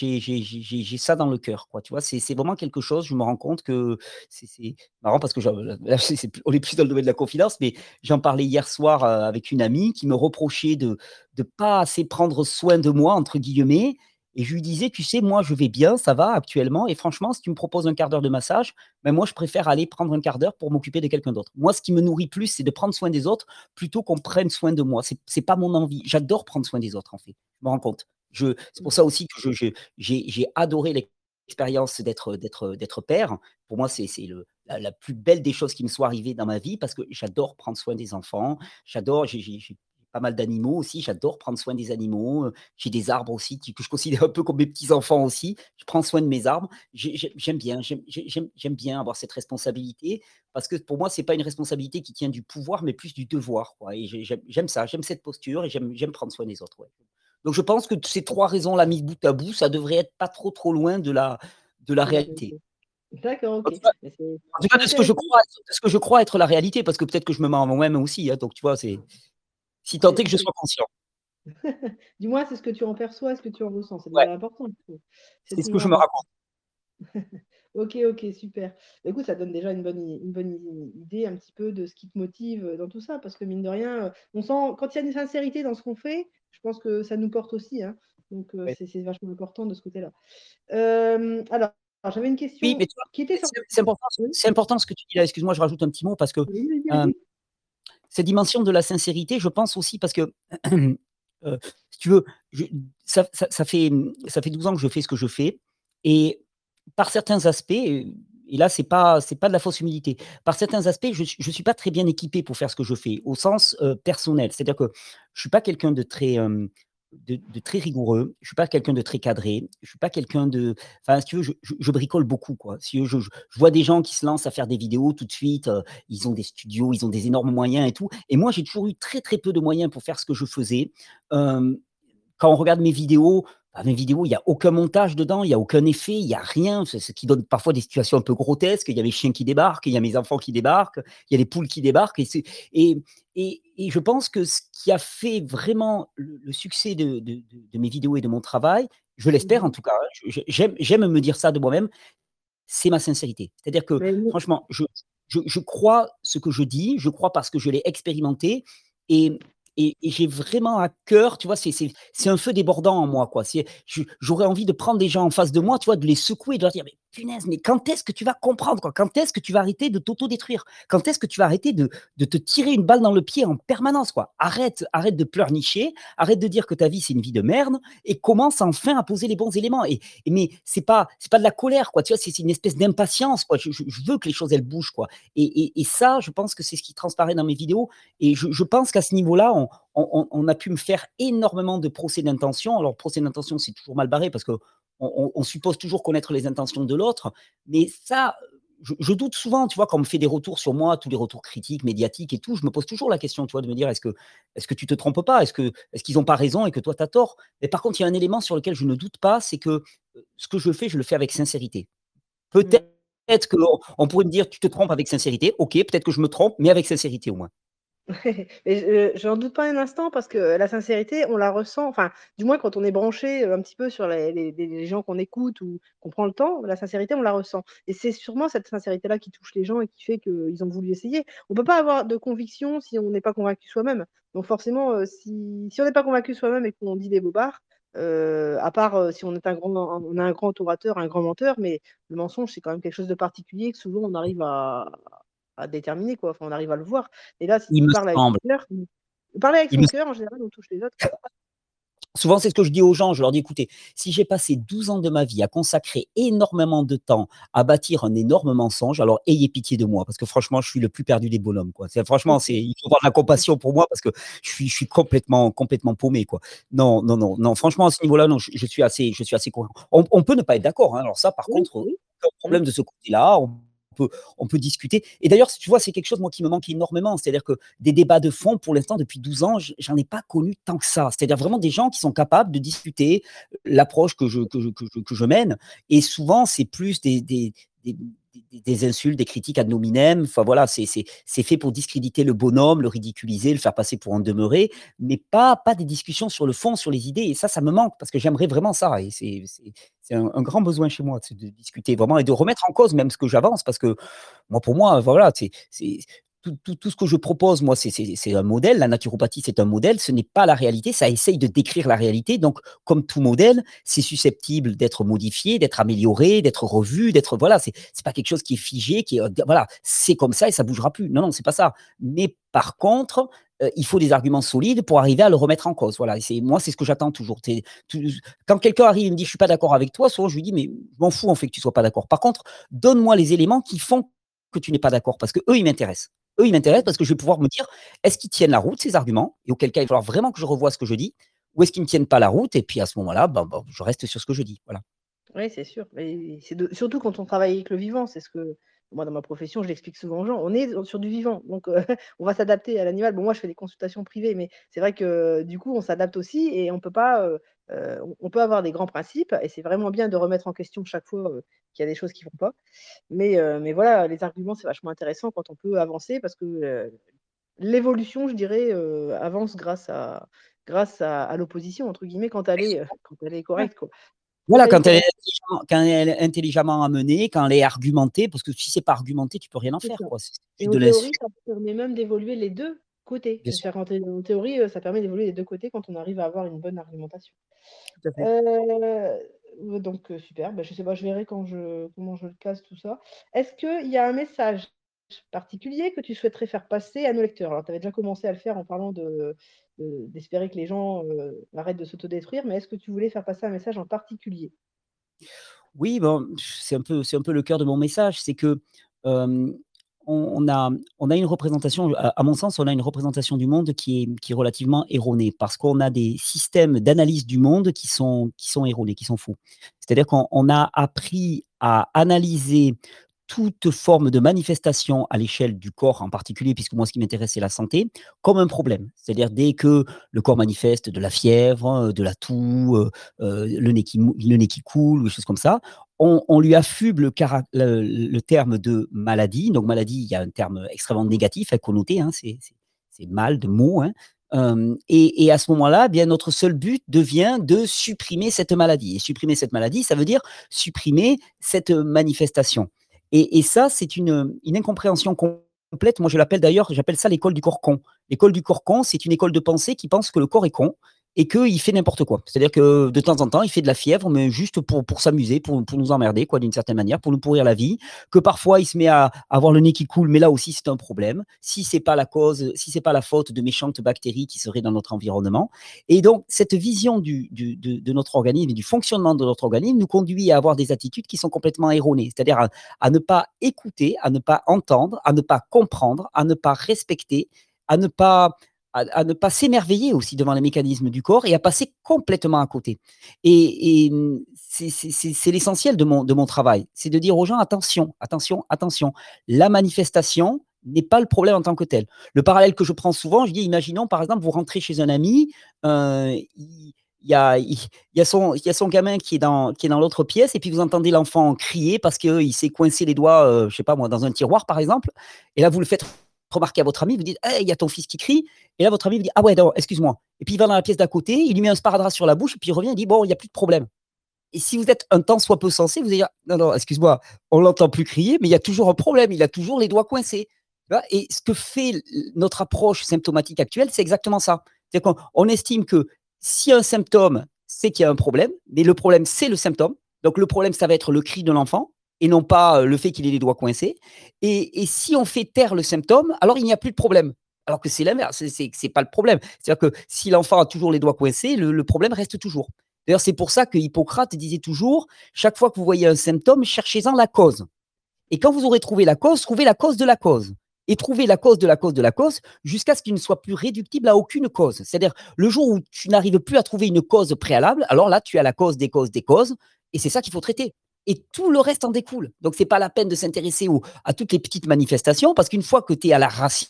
ça dans le cœur, quoi, tu vois? C'est vraiment quelque chose, je me rends compte que c'est marrant parce que là on est plus dans le domaine de la confidence, mais j'en parlais hier soir, avec une amie qui me reprochait de de pas assez «prendre soin de moi» entre guillemets et je lui disais: «Tu sais, moi, je vais bien, ça va actuellement et franchement, si tu me proposes 1/4 d'heure de massage, ben, moi, je préfère aller prendre 1/4 d'heure pour m'occuper de quelqu'un d'autre». Moi, ce qui me nourrit plus, c'est de prendre soin des autres plutôt qu'on prenne soin de moi. C'est c'est pas mon envie. J'adore prendre soin des autres, en fait. Je me rends compte. C'est pour Mmh. ça aussi que j'ai adoré l'expérience d'être père. Pour moi, c'est le la la plus belle des choses qui me soit arrivée dans ma vie parce que j'adore prendre soin des enfants. J'adore j'ai pas mal d'animaux aussi, j'adore prendre soin des animaux, j'ai des arbres aussi que je considère un peu comme mes petits enfants aussi. Je prends soin de mes arbres. J'ai j'ai j'aime bien j'aime avoir cette responsabilité parce que pour moi, c'est pas une responsabilité qui tient du pouvoir, mais plus du devoir, quoi et j'ai j'aime ça, j'aime cette posture et j'aime j'aime prendre soin des autres, ouais. Donc je pense que ces 3 raisons-là mises bout à bout, ça devrait être pas trop, trop loin de la de la réalité. D'accord, OK. en tout cas de ce que je crois être de ce que je crois être la réalité parce que peut-être que je me mens à moi-même aussi, hein, donc tu vois, c'est si tant est que je sois conscient. du moins, c'est ce que tu en perçois, ce que tu en ressens, c'est Ouais. important. C'est ce que je me raconte. OK, OK, super. Bah, écoute, ça donne déjà une bonne une bonne idée un petit peu de ce qui te motive, heu, dans tout ça. Parce que mine de rien, heu, on sent quand il y a une sincérité dans ce qu'on fait, je pense que ça nous porte aussi, hein. Donc Ouais. c'est vachement important de ce côté-là. Hem, alors, j'avais une Oui, mais question vois, qui était c'est c'est important c'est important ce que tu dis là. Excuse-moi, je rajoute un petit mot parce que, Oui, vas-y. cette dimension de la sincérité, je pense aussi parce que, si tu veux, je ça ça ça fait, ça fait 12 ans que je fais ce que je fais et par certains aspects, et là, c'est pas c'est pas de la fausse humilité. Par certains aspects, je je suis pas très bien équipé pour faire ce que je fais, au sens, heu, personnel. C'est-à-dire que je suis pas quelqu'un de très, hem, de très rigoureux, je suis pas quelqu'un de très cadré, je suis pas quelqu'un de enfin, si tu veux, je bricole beaucoup, quoi. Si je je vois des gens qui se lancent à faire des vidéos tout de suite, heu, ils ont des studios, ils ont des énormes moyens et tout et moi, j'ai toujours eu très, très peu de moyens pour faire ce que je faisais. Quand on regarde mes vidéos, bah, mes vidéos, il y a aucun montage dedans, il y a aucun effet, il y a rien, ce qui donne parfois des situations un peu grotesques. Il y a les chiens qui débarquent, il y a mes enfants qui débarquent, il y a les poules qui débarquent et c'est et et et je pense que ce qui a fait vraiment le le succès de de de de mes vidéos et de mon travail, je Mmh l'espère en mh. tout cas, hein, j'aime me dire ça de moi-même, c'est ma sincérité. C'est-à-dire que franchement, je je je crois ce que je dis, je crois parce que je l'ai expérimenté et et j'ai vraiment à cœur, tu vois, c'est un feu débordant en moi, quoi. J'aurais envie de prendre des gens en face de moi, tu vois, de les secouer, de leur dire: «Mais punaise, mais quand est-ce que tu vas comprendre? Quand est-ce que tu vas arrêter de t'autodétruire? Quand est-ce que tu vas arrêter de te tirer une balle dans le pied en permanence, quoi? Arrête arrête de pleurnicher, arrête de dire que ta vie, c'est une vie de merde et commence enfin à poser les bons éléments» et mais c'est pas c'est pas de la colère, quoi, tu vois? C'est une espèce d'impatience, quoi. Je veux que les choses, elles bougent, quoi et ça, je pense que c'est ce qui transparaît dans mes vidéos et je pense qu'à ce niveau-là, on a pu me faire énormément de procès d'intention. Alors, procès d'intention, c'est toujours mal barré parce qu'on on on suppose toujours connaître les intentions de l'autre, mais ça, je je doute souvent, tu vois? Quand on me fait des retours sur moi, tous les retours critiques, médiatiques et tout, je me pose toujours la question, tu vois? De me dire: «Est-ce que est-ce que tu te trompes pas? Est-ce que est-ce qu'ils ont pas raison et que toi tu as tort?» mais par contre, il y a un élément sur lequel je ne doute pas, c'est que, heu, ce que je fais, je le fais avec sincérité. Mmh. Peut-être qu'on on pourrait me dire: «Tu te trompes avec sincérité». OK, peut-être que je me trompe, mais avec sincérité au moins. Je j'en doute pas un instant parce que la sincérité, on la ressent, enfin, du moins quand on est branché, heu, un petit peu sur les gens qu'on écoute ou qu'on prend le temps, la sincérité, on la ressent et c'est sûrement cette sincérité-là qui touche les gens et qui fait qu'ils ont voulu essayer. On peut pas avoir de conviction si on n'est pas convaincu soi-même. Donc forcément, si on n'est pas convaincu soi-même et qu'on dit des bobards, à part, si on est un grand on a un grand orateur, un grand menteur, mais le mensonge, c'est quand même quelque chose de particulier que souvent on arrive à à déterminer quoi, enfin on arrive à le voir et là, si Il tu me parles avec ton cœur, parler avec Il me son cœur en général, on touche les autres quoi. Souvent, c'est ce que je dis aux gens. Je leur dis: «Écoutez, si j'ai passé 12 ans de ma vie à consacrer énormément de temps à bâtir un énorme mensonge, alors ayez pitié de moi parce que franchement, je suis le plus perdu des bonhommes, quoi». Franchement, c'est il faut avoir de la compassion pour moi parce que je suis je suis complètement complètement paumé, quoi. Non, non, non, non, franchement, à ce niveau-là, non, je je suis assez je suis assez. On on peut ne pas être d'accord, hein, alors ça, par Oui, contre, oui. problème de ce côté-là. On on peut discuter et d'ailleurs, tu vois, c'est quelque chose, moi, qui me manque énormément. C'est-à-dire que des débats de fond, pour l'instant, depuis 12 ans, j'en ai pas connu tant que ça. C'est-à-dire vraiment des gens qui sont capables de discuter, l'approche que je mène et souvent, c'est plus des des insultes, des critiques ad hominem. Enfin voilà, c'est fait pour discréditer le bonhomme, le ridiculiser, le faire passer pour un demeuré, mais pas pas des discussions sur le fond, sur les idées. Et ça, ça me manque parce que j'aimerais vraiment ça. Et c'est un un grand besoin chez moi, c'est de discuter vraiment et de remettre en cause même ce que j'avance. Parce que moi, pour moi, voilà, c'est tout ce que je propose, moi, c'est un modèle. La naturopathie, c'est un modèle, ce n'est pas la réalité. Ça essaye de décrire la réalité. Donc, comme tout modèle, c'est susceptible d'être modifié, d'être amélioré, d'être revu, d'être voilà, c'est pas quelque chose qui est figé, qui est, heu, voilà, c'est comme ça et ça bougera plus. Non, non, c'est pas ça. Mais par contre, heu, il faut des arguments solides pour arriver à le remettre en cause. Voilà c'est moi, c'est ce que j'attends toujours. Quand quelqu'un arrive et me dit: «Je suis pas d'accord avec toi», souvent je lui dis: «Mais je m'en fous en fait que tu sois pas d'accord. Par contre, donne-moi les éléments qui font que tu n'es pas d'accord parce qu'eux, ils m'intéressent. Eux, ils m'intéressent parce que je vais pouvoir me dire: «Est-ce qu'ils tiennent la route ces arguments?» et auquel cas, il va falloir vraiment que je revoie ce que je dis ou est-ce qu'ils ne tiennent pas la route? Et puis à ce moment-là, ben ben, je reste sur ce que je dis. Voilà. Oui, c'est sûr, surtout quand on travaille avec le vivant, c'est ce que moi, dans ma profession, je l'explique souvent aux gens. On est sur du vivant, donc heu, on va s'adapter à l'animal. Bon, moi, je fais des consultations privées, mais c'est vrai que, du coup, on s'adapte aussi et on peut pas, heu on peut avoir des grands principes et c'est vraiment bien de remettre en question chaque fois, qu'il y a des choses qui vont pas. Mais voilà, les arguments, c'est vachement intéressant quand on peut avancer parce que, l'évolution, je dirais, avance grâce à grâce à à «l'opposition» entre guillemets quand elle est, heu, quand elle est Ouais. correcte, quoi. Voilà, quand elle, est intelligemment amenée, quand elle est argumentée, parce que si c'est pas argumenté, tu peux rien en faire, quoi. Et en théorie, ça permet même d'évoluer les 2 côtés. en théorie, ça permet d'évoluer les 2 côtés quand on arrive à avoir une bonne argumentation. Tout à fait. donc super, bah, je sais pas, je verrai quand je comment je le casse tout ça. Est-ce qu'il y a un message particulier que tu souhaiterais faire passer à nos lecteurs? Alors tu avais déjà commencé à le faire en parlant de d'espérer que les gens, arrêtent de s'autodétruire, mais est-ce que tu voulais faire passer un message en particulier? Oui, bon, c'est un peu c'est un peu le cœur de mon message, c'est que, on a on a une représentation, à mon sens, on a une représentation du monde qui est qui est relativement erronée parce qu'on a des systèmes d'analyse du monde qui sont qui sont erronés, qui sont faux. C'est-à-dire qu'on a appris à analyser toute forme de manifestation à l'échelle du corps en particulier, puisque moi, ce qui m'intéresse, c'est la santé, comme un problème. C'est-à-dire, dès que le corps manifeste de la fièvre, de la toux, euh, euh, le, nez qui, le nez qui coule, ou des choses comme ça, on, lui affuble le, terme de maladie. Donc, maladie, il y a un terme extrêmement négatif à connoter, hein, c'est mal de mots. Hein. Euh, et, à ce moment-là, eh notre seul but devient de supprimer cette maladie. Et supprimer cette maladie, ça veut dire supprimer cette manifestation. Et, ça, c'est une, incompréhension complète. Moi, je l'appelle d'ailleurs, j'appelle ça l'école du corps con. L'école du corps con, c'est une école de pensée qui pense que le corps est con et qu'il fait n'importe quoi. C'est-à-dire que de temps en temps, il fait de la fièvre, mais juste pour, pour s'amuser, pour, pour nous emmerder, quoi, d'une certaine manière, pour nous pourrir la vie. Que parfois, il se met à, avoir le nez qui coule, mais là aussi, c'est un problème. Si c'est pas la cause, si c'est pas la faute de méchantes bactéries qui seraient dans notre environnement. Et donc, cette vision du, de, notre organisme et du fonctionnement de notre organisme nous conduit à avoir des attitudes qui sont complètement erronées. C'est-à-dire à ne pas écouter, à ne pas entendre, à ne pas comprendre, à ne pas respecter, à ne pas à, ne pas s'émerveiller aussi devant les mécanismes du corps et à passer complètement à côté. Et, mmh, c'est l'essentiel de mon, de mon travail, c'est de dire aux gens, attention, attention, attention, la manifestation n'est pas le problème en tant que tel. Le parallèle que je prends souvent, je dis, imaginons par exemple, vous rentrez chez un ami, euh, il, y a, son, il y a son gamin qui est dans, dans l'autre pièce, et puis vous entendez l'enfant crier parce qu'il s'est coincé les doigts, euh, je sais pas moi, dans un tiroir par exemple, et là vous le faites remarquez à votre ami, vous dites il y a ton fils qui crie. Et là, votre ami vous dit Ah ouais, excuse-moi. Et puis il va dans la pièce d'à côté, il lui met un sparadrap sur la bouche, puis il revient et dit Bon, il n'y a plus de problème. Et si vous êtes un temps soit peu sensé, vous allez dire Non, non, excuse-moi, on l'entend plus crier, mais il y a toujours un problème, il a toujours les doigts coincés. Et ce que fait notre approche symptomatique actuelle, c'est exactement ça. C'est-à-dire qu'on estime que si un symptôme, c'est qu'il y a un problème, mais le problème, c'est le symptôme. Donc le problème, ça va être le cri de l'enfant et non pas le fait qu'il ait les doigts coincés. Et, si on fait taire le symptôme, alors il n'y a plus de problème. Alors que c'est l'inverse, c'est n'est pas le problème. C'est-à-dire que si l'enfant a toujours les doigts coincés, le, problème reste toujours. D'ailleurs, c'est pour ça que Hippocrate disait toujours, chaque fois que vous voyez un symptôme, cherchez-en la cause. Et quand vous aurez trouvé la cause, trouvez la cause de la cause. Et trouvez la cause de la cause de la cause jusqu'à ce qu'il ne soit plus réductible à aucune cause. C'est-à-dire, le jour où tu n'arrives plus à trouver une cause préalable, alors là, tu as la cause des causes des causes, et c'est ça qu'il faut traiter et tout le reste en découle. Donc, ce n'est pas la peine de s'intéresser à toutes les petites manifestations, parce qu'une fois que tu es à la racine,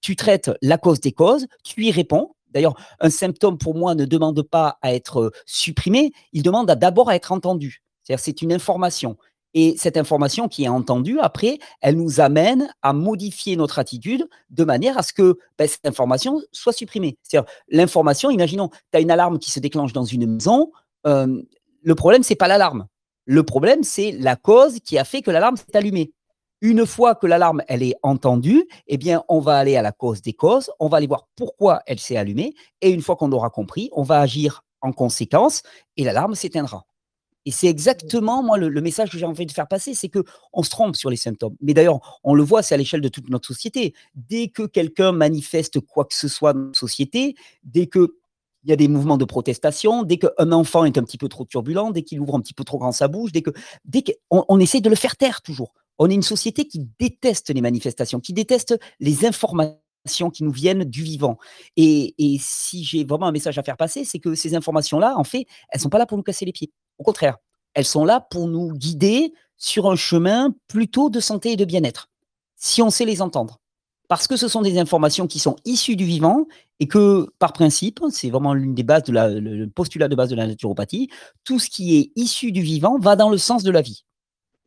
tu traites la cause des causes, tu y réponds. D'ailleurs, un symptôme, pour moi, ne demande pas à être euh, supprimé, il demande d'abord à être entendu. C'est-à-dire, c'est une information. Et cette information qui est entendue, après, elle nous amène à modifier notre attitude de manière à ce que ben, cette information soit supprimée. C'est-à-dire, l'information, imaginons, tu as une alarme qui se déclenche dans une maison, euh, le problème, c'est pas l'alarme. Le problème, c'est la cause qui a fait que l'alarme s'est allumée. Une fois que l'alarme elle est entendue, eh bien, on va aller à la cause des causes, on va aller voir pourquoi elle s'est allumée, et une fois qu'on aura compris, on va agir en conséquence, et l'alarme s'éteindra. Et c'est exactement moi le, message que j'ai envie de faire passer, c'est que on se trompe sur les symptômes. Mais d'ailleurs, on le voit, c'est à l'échelle de toute notre société. Dès que quelqu'un manifeste quoi que ce soit dans notre société, dès que il y a des mouvements de protestation. Dès qu'un enfant est un petit peu trop turbulent, dès qu'il ouvre un petit peu trop grand sa bouche, dès que, dès on essaie de le faire taire toujours. On est une société qui déteste les manifestations, qui déteste les informations qui nous viennent du vivant. Et, si j'ai vraiment un message à faire passer, c'est que ces informations-là, en fait, elles sont pas là pour nous casser les pieds. Au contraire, elles sont là pour nous guider sur un chemin plutôt de santé et de bien-être, si on sait les entendre parce que ce sont des informations qui sont issues du vivant et que, par principe, c'est vraiment l'une des bases le postulat de base de la naturopathie, tout ce qui est issu du vivant va dans le sens de la vie.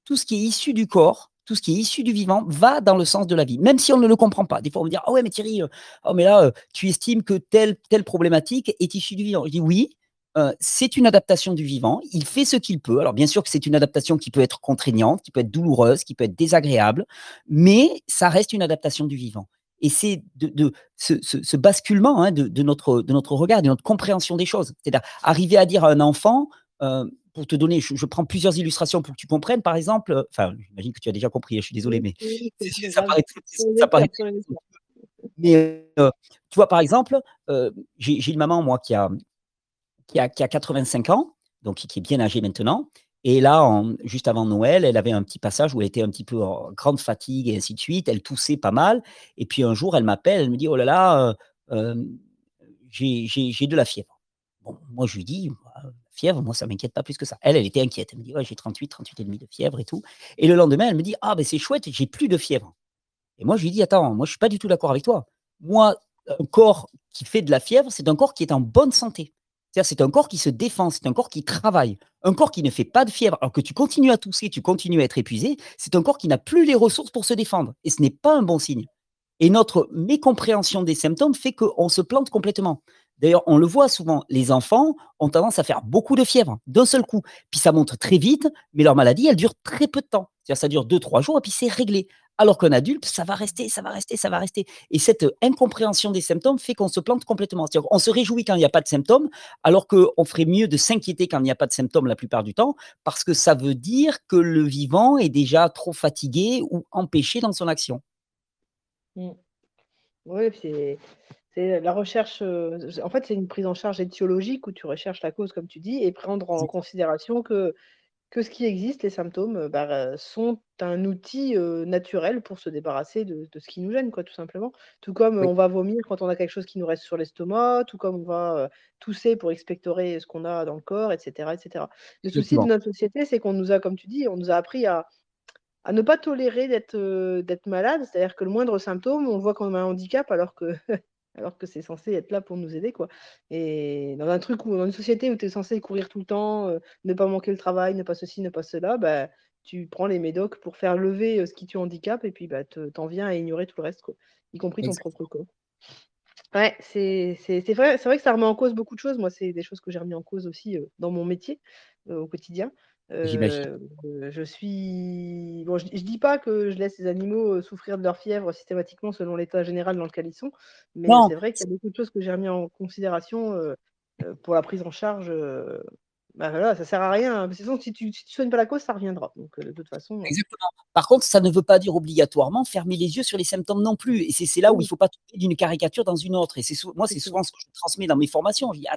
Tout ce qui est issu du corps, tout ce qui est issu du vivant va dans le sens de la vie, même si on ne le comprend pas. Des fois, on me dit Ah ouais, mais Thierry, euh, oh, mais là, euh, tu estimes que telle, telle problématique est issue du vivant. Je dis Oui, heu, c'est une adaptation du vivant. Il fait ce qu'il peut. Alors bien sûr que c'est une adaptation qui peut être contraignante, qui peut être douloureuse, qui peut être désagréable, mais ça reste une adaptation du vivant et c'est de de ce ce ce basculement, hein, de de notre de notre regard, de notre compréhension des choses. C'est-à-dire arriver à dire à un enfant, heu, pour te donner je je prends plusieurs illustrations pour que tu comprennes. Par exemple, heu, enfin, j'imagine que tu as déjà compris, hein, je suis désolé, mais oui, ça paraît ça mais tu vois, par exemple, j'ai une maman, moi, qui a qui a qui a 85 ans, donc qui est bien âgée maintenant et là, juste avant Noël, elle avait un petit passage où elle était un petit peu en grande fatigue et ainsi de suite. Elle toussait pas mal et puis un jour, elle m'appelle, elle me dit: «Oh là là, heu, hem, j'ai de la fièvre». Bon, moi, je lui dis: «Bah, fièvre, moi, ça m'inquiète pas plus que ça». Elle, elle était inquiète. Elle me dit: «Ouais, j'ai 38-38,5 de fièvre et tout» et le lendemain, elle me dit: «Ah, beh, c'est chouette, j'ai plus de fièvre». Et moi, je lui dis: «Attends, moi, je suis pas du tout d'accord avec toi. Moi, un corps qui fait de la fièvre, c'est un corps qui est en bonne santé. C'est un corps qui se défend, c'est un corps qui travaille. Un corps qui ne fait pas de fièvre, alors que tu continues à tousser, tu continues à être épuisé, c'est un corps qui n'a plus les ressources pour se défendre et ce n'est pas un bon signe». Et notre mécompréhension des symptômes fait qu'on se plante complètement. D'ailleurs, on le voit souvent, les enfants ont tendance à faire beaucoup de fièvre d'un seul coup, puis ça monte très vite, mais leur maladie, elle dure très peu de temps. C'est-à-dire, ça dure 2-3 jours et puis c'est réglé. Alors qu'un adulte, ça va rester, ça va rester, ça va rester et cette, heu, incompréhension des symptômes fait qu'on se plante complètement. Qu'on se réjouit quand il y a pas de symptômes, alors qu'on ferait mieux de s'inquiéter quand il n'y a pas de symptômes la plupart du temps, parce que ça veut dire que le vivant est déjà trop fatigué ou empêché dans son action. Mmh. Ouais, c'est c'est la recherche, heu, z en fait, c'est une prise en charge étiologique où tu recherches la cause, comme tu dis et prendre en considération que que ce qui existe, les symptômes, bah, sont un outil, naturel pour se débarrasser de de ce qui nous gêne, quoi, tout simplement. Tout comme, Oui, on va vomir quand on a quelque chose qui nous reste sur l'estomac, tout comme on va, tousser pour expectorer ce qu'on a dans le corps et cetera et cetera. Le souci de notre société, c'est qu'on nous a, comme tu dis, on nous a appris à à ne pas tolérer d'être malade. C'est-à-dire que le moindre symptôme, on le voit comme un handicap alors que alors que c'est censé être là pour nous aider, quoi et dans un truc où dans une société où tu es censé courir tout le temps, heu, ne pas manquer le travail, ne pas ceci, ne pas cela, bah, tu prends les médocs pour faire lever, heu, ce qui te handicape et puis, bah, te tu en viens à ignorer tout le reste, quoi, y compris ton propre corps. Ouais, c'est c'est c'est vrai c'est vrai que ça remet en cause beaucoup de choses. Moi, c'est des choses que j'ai remis en cause aussi, heu, dans mon métier, au quotidien. Je suis bon, je dis je dis pas que je laisse les animaux, souffrir de leur fièvre systématiquement selon l'état général dans lequel ils sont, mais c'est vrai qu'il y a beaucoup de choses que j'ai remis en considération, pour la prise en charge, heu, bah, voilà, ça sert à rien, hein, de toute façon, si tu si tu soignes pas la cause, ça reviendra, donc de toute façon, Exactement. Par contre, ça ne veut pas dire obligatoirement fermer les yeux sur les symptômes non plus et c'est là où il oui, faut pas tomber d'une caricature dans une autre et c'est moi, c'est souvent ce que je transmets dans mes formations. Je dis: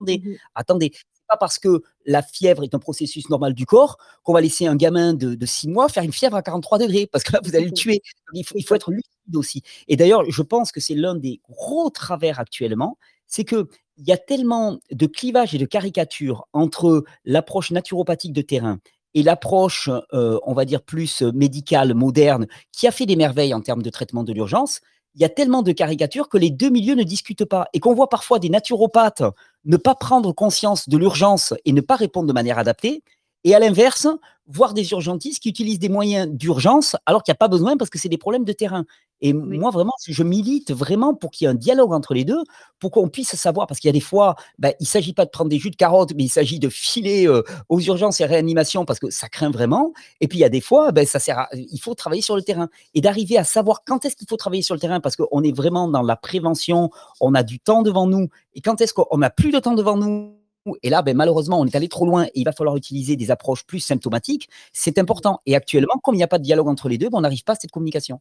«Attendez, Mmh mh. attendez, pas parce que la fièvre est un processus normal du corps qu'on va laisser un gamin de de 6 mois faire une fièvre à 43° parce que là, vous allez le tuer». Il faut il être lucide aussi et d'ailleurs, je pense que c'est l'un des gros travers actuellement, c'est qu'il y a tellement de clivages et de caricatures entre l'approche naturopathique de terrain et l'approche, heu, on va dire plus, médicale, moderne, qui a fait des merveilles en termes de traitement de l'urgence. Il y a tellement de caricatures que les 2 milieux ne discutent pas et qu'on voit parfois des naturopathes ne pas prendre conscience de l'urgence et ne pas répondre de manière adaptée et à l'inverse, voir des urgentistes qui utilisent des moyens d'urgence alors qu'il y a pas besoin parce que c'est des problèmes de terrain et Oui. moi vraiment, je milite vraiment pour qu'il y ait un dialogue entre les 2, pour qu'on puisse savoir parce qu'il y a des fois, bah, il s'agit pas de prendre des jus de carottes, mais il s'agit de filer, heu, aux urgences et réanimations parce que ça craint vraiment. Et puis il y a des fois, ben, ça sert à, il faut travailler sur le terrain et d'arriver à savoir quand est-ce qu'il faut travailler sur le terrain parce qu'on est vraiment dans la prévention, on a du temps devant nous et quand est-ce qu'on n'a plus de temps devant nous. Et là, ben, malheureusement, on est allé trop loin et il va falloir utiliser des approches plus symptomatiques. C'est important. Et actuellement, comme il n'y a pas de dialogue entre les deux, ben, on n'arrive pas à cette communication.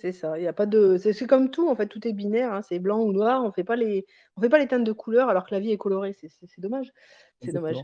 C'est ça, il y a pas de c'est comme tout en fait, tout est binaire, hein, c'est blanc ou noir, on fait pas les on fait pas les teintes de couleurs alors que la vie est colorée, c'est dommage, c'est dommage.